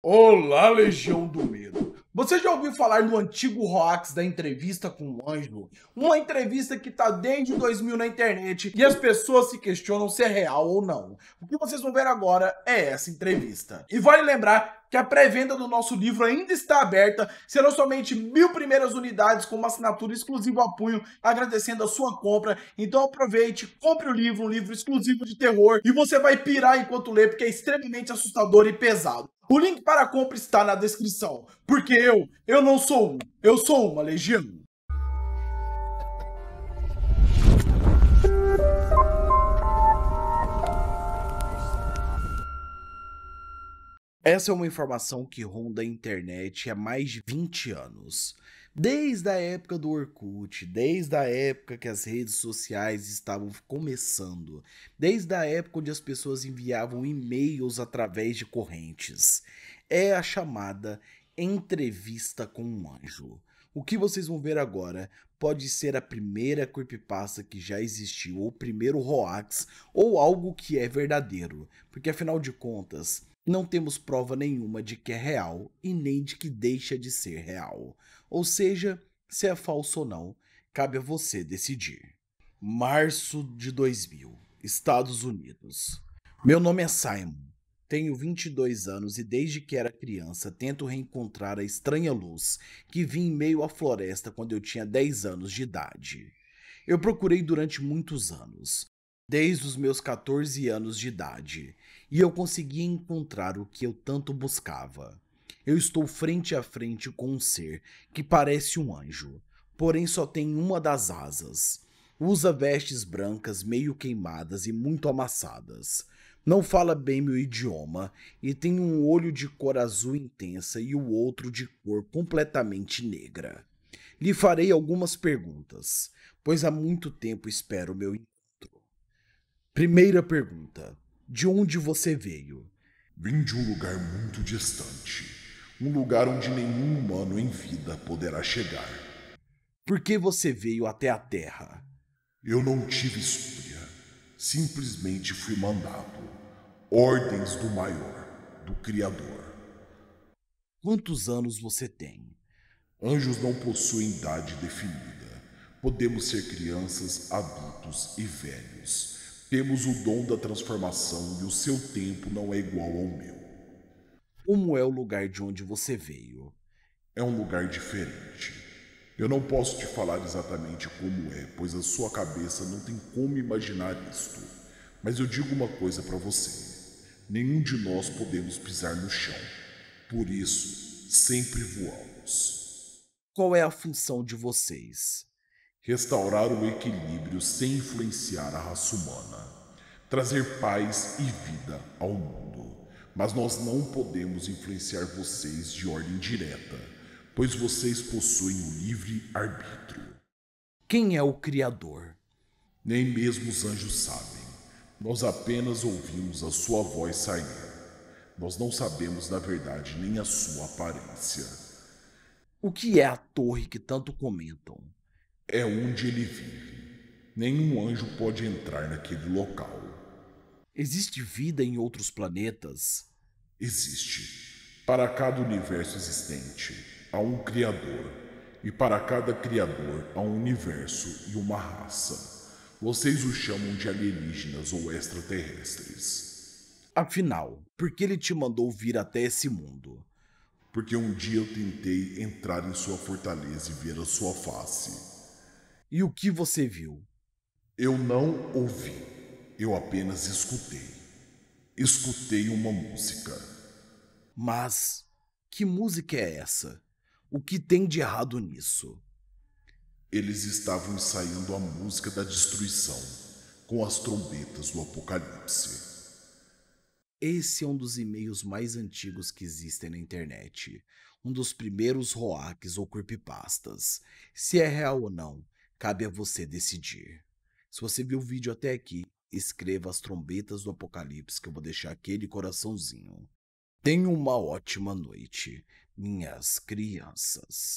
Olá, Legião do Medo. Você já ouviu falar no antigo hoax da entrevista com o anjo? Uma entrevista que tá desde 2000 na internet e as pessoas se questionam se é real ou não. O que vocês vão ver agora é essa entrevista. E vale lembrar que a pré-venda do nosso livro ainda está aberta, serão somente mil primeiras unidades com uma assinatura exclusiva a punho, agradecendo a sua compra. Então aproveite, compre o livro, um livro exclusivo de terror, e você vai pirar enquanto lê, porque é extremamente assustador e pesado. O link para a compra está na descrição, porque eu, eu não sou um, eu sou uma legião. Essa é uma informação que ronda a internet há mais de 20 anos. Desde a época do Orkut, desde a época que as redes sociais estavam começando, desde a época onde as pessoas enviavam e-mails através de correntes. É a chamada entrevista com um anjo. O que vocês vão ver agora pode ser a primeira creepypasta que já existiu, ou o primeiro hoax, ou algo que é verdadeiro, porque afinal de contas, não temos prova nenhuma de que é real e nem de que deixa de ser real. Ou seja, se é falso ou não, cabe a você decidir. Março de 2000, Estados Unidos. Meu nome é Simon. Tenho 22 anos e desde que era criança tento reencontrar a estranha luz que vi em meio à floresta quando eu tinha 10 anos de idade. Eu procurei durante muitos anos, desde os meus 14 anos de idade, e eu consegui encontrar o que eu tanto buscava. Eu estou frente a frente com um ser que parece um anjo, porém só tem uma das asas. Usa vestes brancas meio queimadas e muito amassadas. Não fala bem meu idioma e tem um olho de cor azul intensa e o outro de cor completamente negra. Lhe farei algumas perguntas, pois há muito tempo espero meu encontro. Primeira pergunta: de onde você veio? Vim de um lugar muito distante. Um lugar onde nenhum humano em vida poderá chegar. Por que você veio até a Terra? Eu não tive escolha. Simplesmente fui mandado. Ordens do Maior, do Criador. Quantos anos você tem? Anjos não possuem idade definida. Podemos ser crianças, adultos e velhos. Temos o dom da transformação e o seu tempo não é igual ao meu. Como é o lugar de onde você veio? É um lugar diferente. Eu não posso te falar exatamente como é, pois a sua cabeça não tem como imaginar isto. Mas eu digo uma coisa para você: nenhum de nós podemos pisar no chão. Por isso, sempre voamos. Qual é a função de vocês? Restaurar o equilíbrio sem influenciar a raça humana, trazer paz e vida ao mundo. Mas nós não podemos influenciar vocês de ordem direta, pois vocês possuem o livre arbítrio. Quem é o Criador? Nem mesmo os anjos sabem. Nós apenas ouvimos a sua voz sair. Nós não sabemos da verdade nem a sua aparência. O que é a torre que tanto comentam? É onde ele vive. Nenhum anjo pode entrar naquele local. Existe vida em outros planetas? Existe. Para cada universo existente, há um Criador. E para cada Criador, há um universo e uma raça. Vocês o chamam de alienígenas ou extraterrestres. Afinal, por que ele te mandou vir até esse mundo? Porque um dia eu tentei entrar em sua fortaleza e ver a sua face. E o que você viu? Eu não ouvi, eu apenas escutei. Escutei uma música. Mas que música é essa? O que tem de errado nisso? Eles estavam ensaiando a música da destruição com as trombetas do apocalipse. Esse é um dos e-mails mais antigos que existem na internet. Um dos primeiros hoax ou creepypastas. Se é real ou não, Cabe a você decidir. Se você viu o vídeo até aqui, escreva as trombetas do apocalipse que eu vou deixar aquele coraçãozinho. Tenha uma ótima noite, minhas crianças.